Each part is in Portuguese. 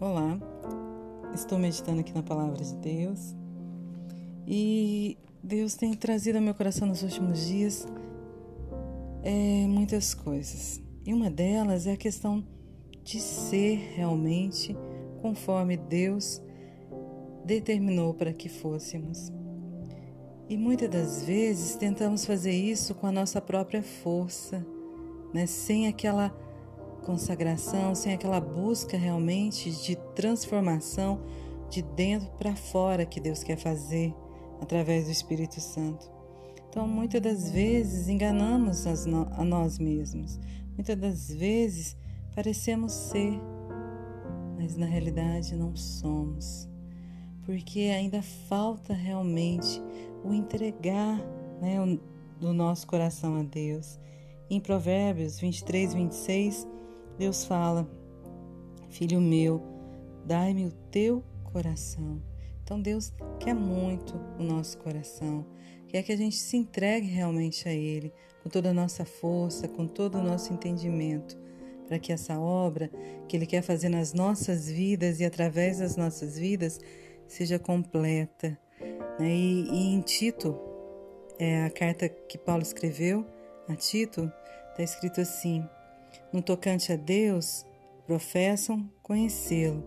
Olá, estou meditando aqui na palavra de Deus e Deus tem trazido ao meu coração nos últimos dias é, muitas coisas e uma delas é a questão de ser realmente conforme Deus determinou para que fôssemos. E muitas das vezes tentamos fazer isso com a nossa própria força, né? sem aquela consagração, sem aquela busca realmente de transformação de dentro para fora que Deus quer fazer através do Espírito Santo. Então, muitas das vezes enganamos a nós mesmos, muitas das vezes parecemos ser, mas na realidade não somos, porque ainda falta realmente o entregar né, do nosso coração a Deus. Em Provérbios 23, 26, Deus fala: Filho meu, dai-me o teu coração. Então Deus quer muito o nosso coração, quer que a gente se entregue realmente a Ele, com toda a nossa força, com todo o nosso entendimento, para que essa obra que Ele quer fazer nas nossas vidas e através das nossas vidas seja completa. Né? E, e em Tito, é a carta que Paulo escreveu a Tito, está escrito assim: no tocante a Deus, professam conhecê-lo,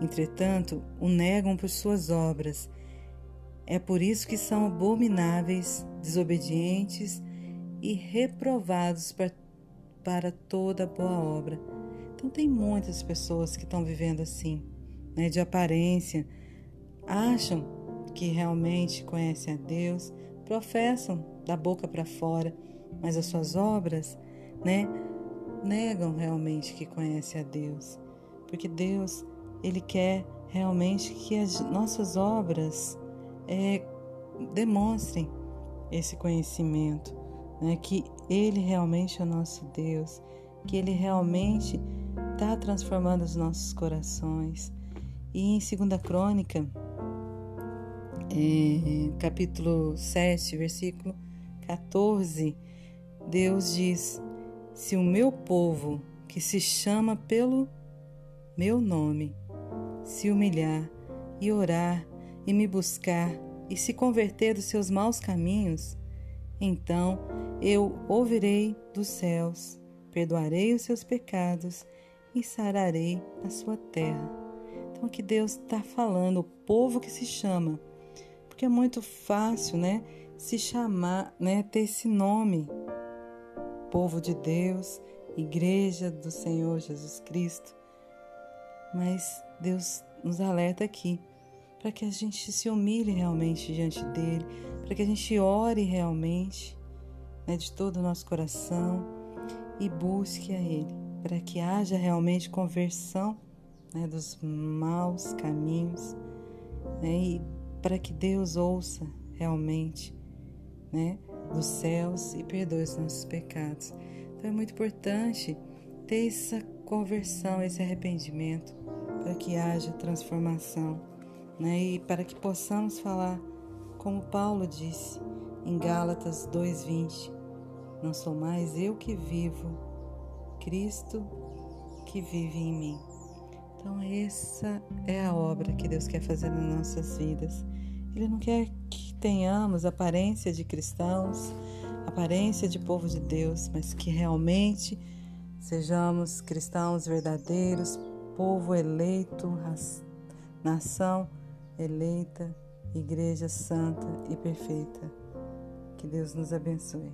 entretanto, o negam por suas obras. É por isso que são abomináveis, desobedientes e reprovados para toda boa obra. Então, tem muitas pessoas que estão vivendo assim, né, de aparência, acham que realmente conhecem a Deus, professam da boca para fora, mas as suas obras, né, negam realmente que conhecem a Deus, porque Deus ele quer realmente que as nossas obras é, demonstrem esse conhecimento, né? que Ele realmente é o nosso Deus, que Ele realmente está transformando os nossos corações. E em 2 Crônica, é, capítulo 7, versículo 14, Deus diz: se o meu povo, que se chama pelo meu nome, se humilhar e orar e me buscar e se converter dos seus maus caminhos, então eu ouvirei dos céus, perdoarei os seus pecados e sararei a sua terra. Então aqui Deus está falando, o povo que se chama, porque é muito fácil, né, se chamar, né, ter esse nome, povo de Deus, igreja do Senhor Jesus Cristo. Mas Deus nos alerta aqui para que a gente se humilhe realmente diante dele, para que a gente ore realmente né, de todo o nosso coração e busque a Ele, para que haja realmente conversão né, dos maus caminhos né, e para que Deus ouça realmente né, dos céus e perdoe os nossos pecados. Então é muito importante ter essa conversão, esse arrependimento, para que haja transformação, né? E para que possamos falar, como Paulo disse em Gálatas 2:20, não sou mais eu que vivo, Cristo que vive em mim. Então essa é a obra que Deus quer fazer nas nossas vidas. Ele não quer que tenhamos aparência de cristãos, aparência de povo de Deus, mas que realmente sejamos cristãos verdadeiros, povo eleito, nação eleita, igreja santa e perfeita. Que Deus nos abençoe.